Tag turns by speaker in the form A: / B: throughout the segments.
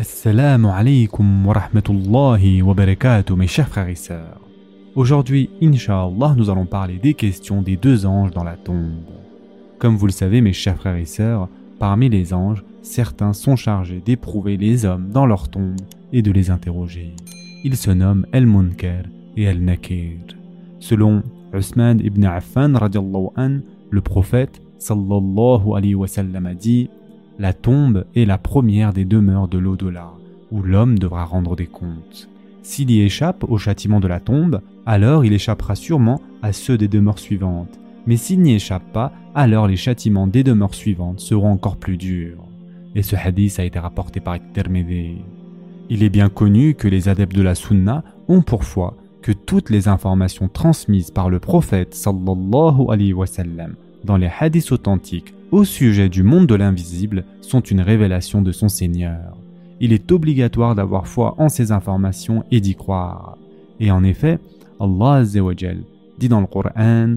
A: Assalamu alaikum wa rahmatullahi wa barakatuh mes chers frères et sœurs. Aujourd'hui, Inch'Allah, nous allons parler des questions des deux anges dans la tombe. Comme vous le savez mes chers frères et sœurs, parmi les anges, certains sont chargés d'éprouver les hommes dans leur tombe et de les interroger. Ils se nomment El-Munkar et El-Nakir. Selon Usman ibn Affan an, le prophète sallallahu alayhi wa sallam a dit La tombe est la première des demeures de l'au-delà, où l'homme devra rendre des comptes. S'il y échappe au châtiment de la tombe, alors il échappera sûrement à ceux des demeures suivantes. Mais s'il n'y échappe pas, alors les châtiments des demeures suivantes seront encore plus durs. Et ce hadith a été rapporté par Tirmidhi. Il est bien connu que les adeptes de la sunna ont pour foi que toutes les informations transmises par le prophète sallallahu alayhi wa sallam dans les hadiths authentiques au sujet du monde de l'invisible sont une révélation de son Seigneur. Il est obligatoire d'avoir foi en ces informations et d'y croire. Et en effet, Allah dit dans le Coran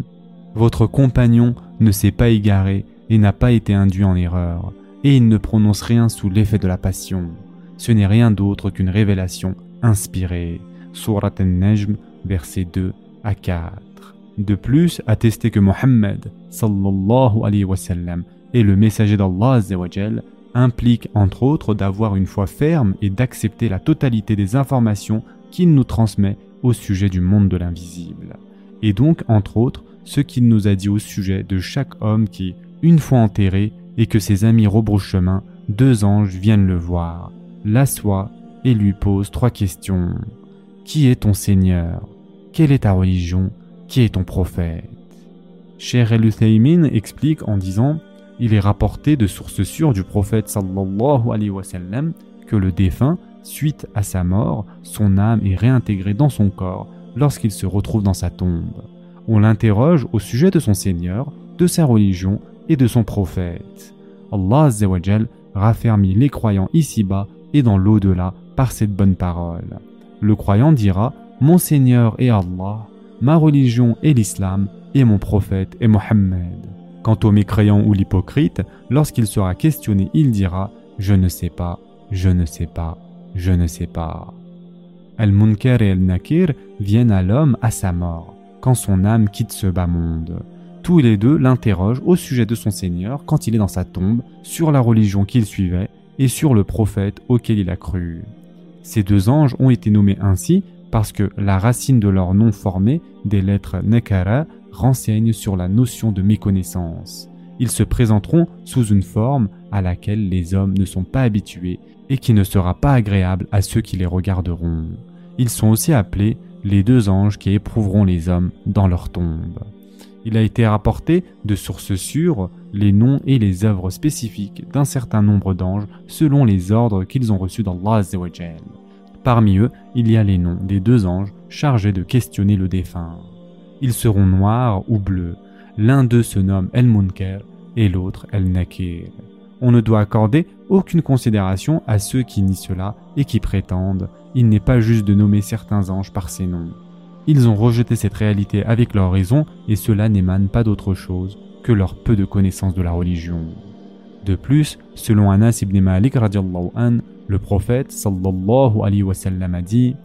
A: Votre compagnon ne s'est pas égaré et n'a pas été induit en erreur, et il ne prononce rien sous l'effet de la passion. Ce n'est rien d'autre qu'une révélation inspirée. Surat al-Najm, versets 2 à 4. De plus, attester que Mohammed sallallahu alayhi wa sallam est le messager d'Allah implique entre autres d'avoir une foi ferme et d'accepter la totalité des informations qu'il nous transmet au sujet du monde de l'invisible. Et donc, entre autres, ce qu'il nous a dit au sujet de chaque homme qui, une fois enterré, et que ses amis rebroussent chemin, deux anges viennent le voir, l'assoient et lui posent trois questions. Qui est ton Seigneur? Quelle est ta religion? Qui est ton prophète Cher El explique en disant Il est rapporté de sources sûres du prophète sallallahu alayhi wa sallam que le défunt, suite à sa mort, son âme est réintégrée dans son corps lorsqu'il se retrouve dans sa tombe. On l'interroge au sujet de son Seigneur, de sa religion et de son prophète. Allah raffermit les croyants ici-bas et dans l'au-delà par cette bonne parole. Le croyant dira Mon Seigneur est Allah, ma religion est l'islam et mon prophète est Mohammed. Quant au mécréant ou l'hypocrite, lorsqu'il sera questionné, il dira Je ne sais pas, je ne sais pas, je ne sais pas. Al-Munkar et Al-Nakir viennent à l'homme à sa mort, quand son âme quitte ce bas monde. Tous les deux l'interrogent au sujet de son Seigneur quand il est dans sa tombe, sur la religion qu'il suivait et sur le prophète auquel il a cru. Ces deux anges ont été nommés ainsi parce que la racine de leur nom formé des lettres Nekara renseigne sur la notion de méconnaissance. Ils se présenteront sous une forme à laquelle les hommes ne sont pas habitués et qui ne sera pas agréable à ceux qui les regarderont. Ils sont aussi appelés les deux anges qui éprouveront les hommes dans leur tombe. Il a été rapporté de sources sûres les noms et les œuvres spécifiques d'un certain nombre d'anges selon les ordres qu'ils ont reçus d'Allah Parmi eux, il y a les noms des deux anges chargés de questionner le défunt. Ils seront noirs ou bleus. L'un d'eux se nomme El-Munker et l'autre El-Nakir. On ne doit accorder aucune considération à ceux qui nient cela et qui prétendent il n'est pas juste de nommer certains anges par ces noms. Ils ont rejeté cette réalité avec leur raison et cela n'émane pas d'autre chose que leur peu de connaissance de la religion. De plus, selon Anas ibn Malik an, le prophète sallallahu alayhi wa sallam a dit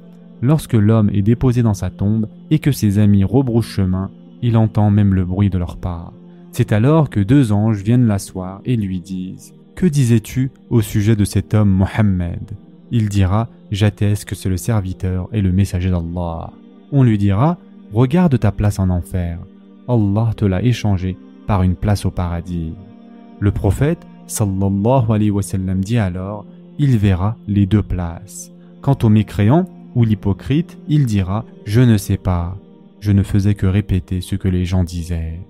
A: Lorsque l'homme est déposé dans sa tombe et que ses amis rebroussent chemin, il entend même le bruit de leur pas. C'est alors que deux anges viennent l'asseoir et lui disent Que disais-tu au sujet de cet homme Mohammed? Il dira J'atteste que c'est le serviteur et le messager d'Allah on lui dira Regarde ta place en enfer. Allah te l'a échangé par une place au paradis. Le prophète sallallahu alayhi wa sallam dit alors Il verra les deux places. Quant au mécréant ou l'hypocrite, il dira Je ne sais pas. Je ne faisais que répéter ce que les gens disaient.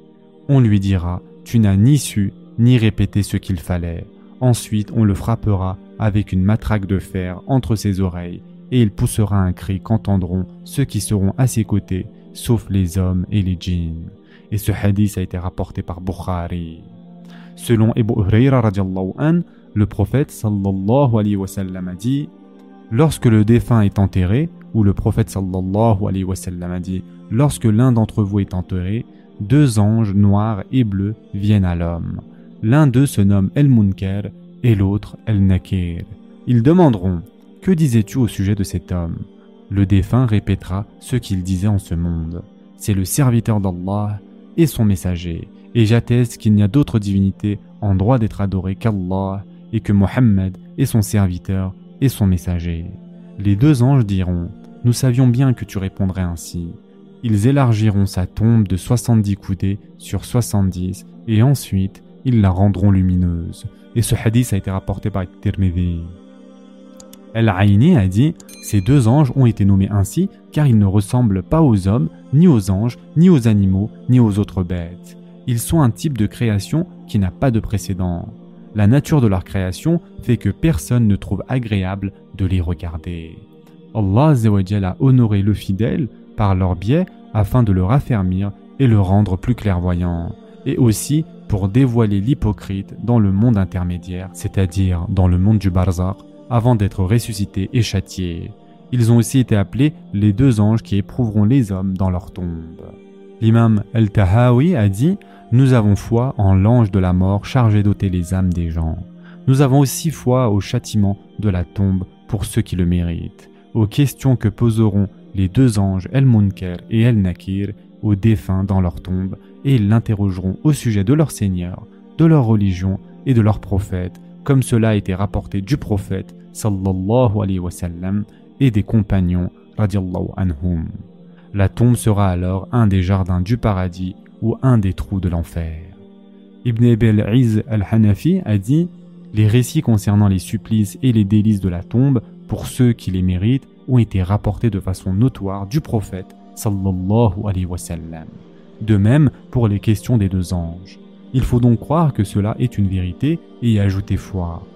A: On lui dira Tu n'as ni su ni répété ce qu'il fallait. Ensuite, on le frappera avec une matraque de fer entre ses oreilles et il poussera un cri qu'entendront ceux qui seront à ses côtés, sauf les hommes et les djinns. Et ce hadith a été rapporté par Bukhari. Selon Abu Huraira an, le prophète sallallahu alayhi wa sallam a dit Lorsque le défunt est enterré, ou le prophète sallallahu alayhi wa sallam a dit Lorsque l'un d'entre vous est enterré, deux anges noirs et bleus viennent à l'homme. L'un d'eux se nomme El Munker et l'autre El Nakir. Ils demanderont Que disais-tu au sujet de cet homme? Le défunt répétera ce qu'il disait en ce monde. C'est le serviteur d'Allah et son messager, et j'atteste qu'il n'y a d'autre divinité en droit d'être adoré qu'Allah, et que Mohammed est son serviteur et son messager. Les deux anges diront Nous savions bien que tu répondrais ainsi. Ils élargiront sa tombe de 70 coudées sur 70 et ensuite ils la rendront lumineuse. Et ce hadith a été rapporté par Tirmidhi. El-Aini a dit Ces deux anges ont été nommés ainsi car ils ne ressemblent pas aux hommes, ni aux anges, ni aux animaux, ni aux autres bêtes. Ils sont un type de création qui n'a pas de précédent. La nature de leur création fait que personne ne trouve agréable de les regarder. Allah a honoré le fidèle par leur biais afin de le raffermir et le rendre plus clairvoyant, et aussi pour dévoiler l'hypocrite dans le monde intermédiaire, c'est-à-dire dans le monde du barzakh, avant d'être ressuscités et châtiés. Ils ont aussi été appelés les deux anges qui éprouveront les hommes dans leur tombe. L'imam El-Tahawi a dit Nous avons foi en l'ange de la mort chargé d'ôter les âmes des gens. Nous avons aussi foi au châtiment de la tombe pour ceux qui le méritent, aux questions que poseront les deux anges El-Munker et El-Nakir aux défunts dans leur tombe et ils l'interrogeront au sujet de leur Seigneur, de leur religion et de leur prophète, comme cela a été rapporté du prophète sallallahu alayhi wa sallam et des compagnons radiallahu anhum. La tombe sera alors un des jardins du paradis ou un des trous de l'enfer. Ibn Ebel Iz al-Hanafi a dit Les récits concernant les supplices et les délices de la tombe, pour ceux qui les méritent, ont été rapportés de façon notoire du prophète sallallahu alayhi wa. De même pour les questions des deux anges. Il faut donc croire que cela est une vérité et y ajouter foi.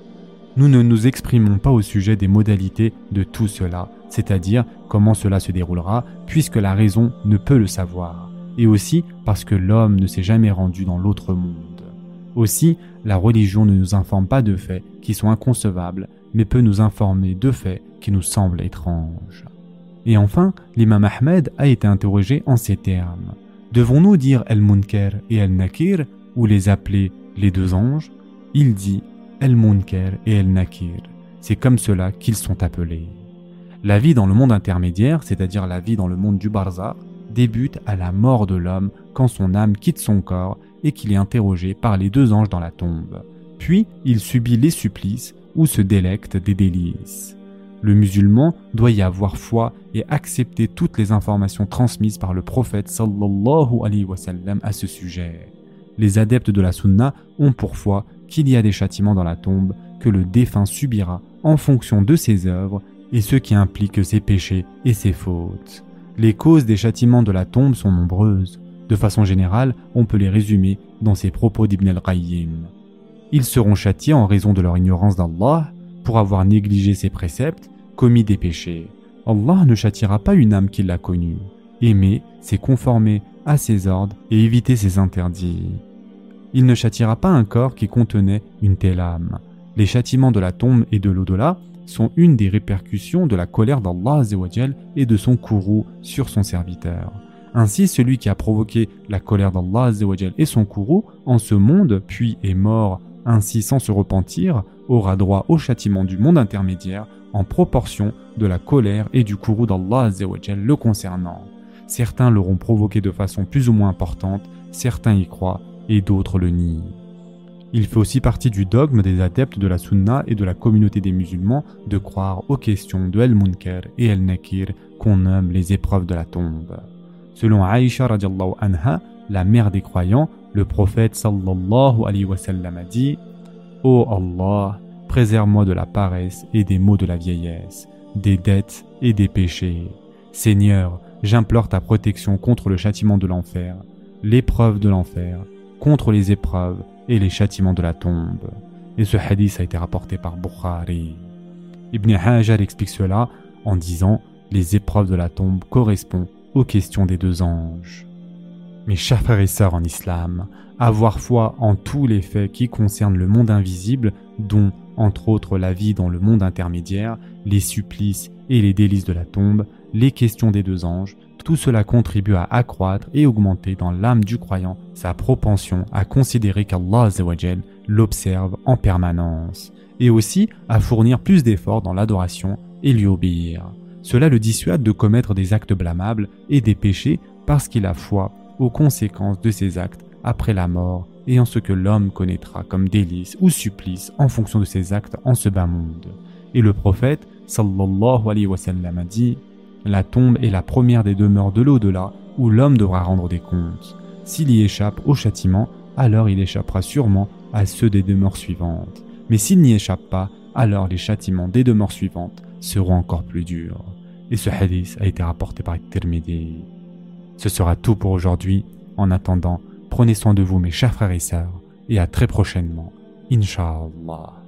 A: Nous ne nous exprimons pas au sujet des modalités de tout cela, c'est-à-dire comment cela se déroulera, puisque la raison ne peut le savoir, et aussi parce que l'homme ne s'est jamais rendu dans l'autre monde. Aussi, la religion ne nous informe pas de faits qui sont inconcevables, mais peut nous informer de faits qui nous semblent étranges. Et enfin, l'imam Ahmed a été interrogé en ces termes. Devons-nous dire El-Munker et El-Nakir ou les appeler les deux anges? Il dit El-Munker et El-Nakir. C'est comme cela qu'ils sont appelés. La vie dans le monde intermédiaire, c'est-à-dire la vie dans le monde du Barza, débute à la mort de l'homme quand son âme quitte son corps et qu'il est interrogé par les deux anges dans la tombe. Puis il subit les supplices ou se délecte des délices. Le musulman doit y avoir foi et accepter toutes les informations transmises par le prophète sallallahu alayhi à ce sujet. Les adeptes de la sunna ont pour foi qu'il y a des châtiments dans la tombe que le défunt subira en fonction de ses œuvres et ce qui implique ses péchés et ses fautes. Les causes des châtiments de la tombe sont nombreuses. De façon générale, on peut les résumer dans ces propos d'Ibn al-Qayyim. Ils seront châtiés en raison de leur ignorance d'Allah, pour avoir négligé ses préceptes, commis des péchés. Allah ne châtiera pas une âme qui l'a connue. Aimer, c'est conformer à ses ordres et éviter ses interdits. Il ne châtiera pas un corps qui contenait une telle âme. Les châtiments de la tombe et de l'au-delà sont une des répercussions de la colère d'Allah et de son courroux sur son serviteur. Ainsi, celui qui a provoqué la colère d'Allah et son courroux en ce monde, puis est mort ainsi sans se repentir, aura droit au châtiment du monde intermédiaire en proportion de la colère et du courroux d'Allah le concernant. Certains l'auront provoqué de façon plus ou moins importante, certains y croient et d'autres le nient. Il fait aussi partie du dogme des adeptes de la sunna et de la communauté des musulmans de croire aux questions de El-Munker et El-Nakir qu'on nomme les épreuves de la tombe. Selon Aïcha radiallahu anha, la mère des croyants, le prophète sallallahu alayhi wa sallam a dit Ô Allah, préserve-moi de la paresse et des maux de la vieillesse, des dettes et des péchés. Seigneur, j'implore ta protection contre le châtiment de l'enfer, l'épreuve de l'enfer, contre les épreuves et les châtiments de la tombe. Et ce hadith a été rapporté par Bukhari. Ibn Hajar explique cela en disant les épreuves de la tombe correspondent aux questions des deux anges. Mes chers frères et sœurs en islam, avoir foi en tous les faits qui concernent le monde invisible, dont entre autres la vie dans le monde intermédiaire, les supplices et les délices de la tombe, les questions des deux anges, tout cela contribue à accroître et augmenter dans l'âme du croyant sa propension à considérer qu'Allah l'observe en permanence et aussi à fournir plus d'efforts dans l'adoration et lui obéir. Cela le dissuade de commettre des actes blâmables et des péchés parce qu'il a foi aux conséquences de ses actes après la mort et en ce que l'homme connaîtra comme délice ou supplice en fonction de ses actes en ce bas monde. Et le prophète sallallahu alayhi wa sallam a dit La tombe est la première des demeures de l'au-delà où l'homme devra rendre des comptes. S'il y échappe au châtiment, alors il échappera sûrement à ceux des demeures suivantes. Mais s'il n'y échappe pas, alors les châtiments des demeures suivantes seront encore plus durs. Et ce hadith a été rapporté par Tirmidhi. Ce sera tout pour aujourd'hui. En attendant, prenez soin de vous mes chers frères et sœurs, et à très prochainement, Inch'Allah.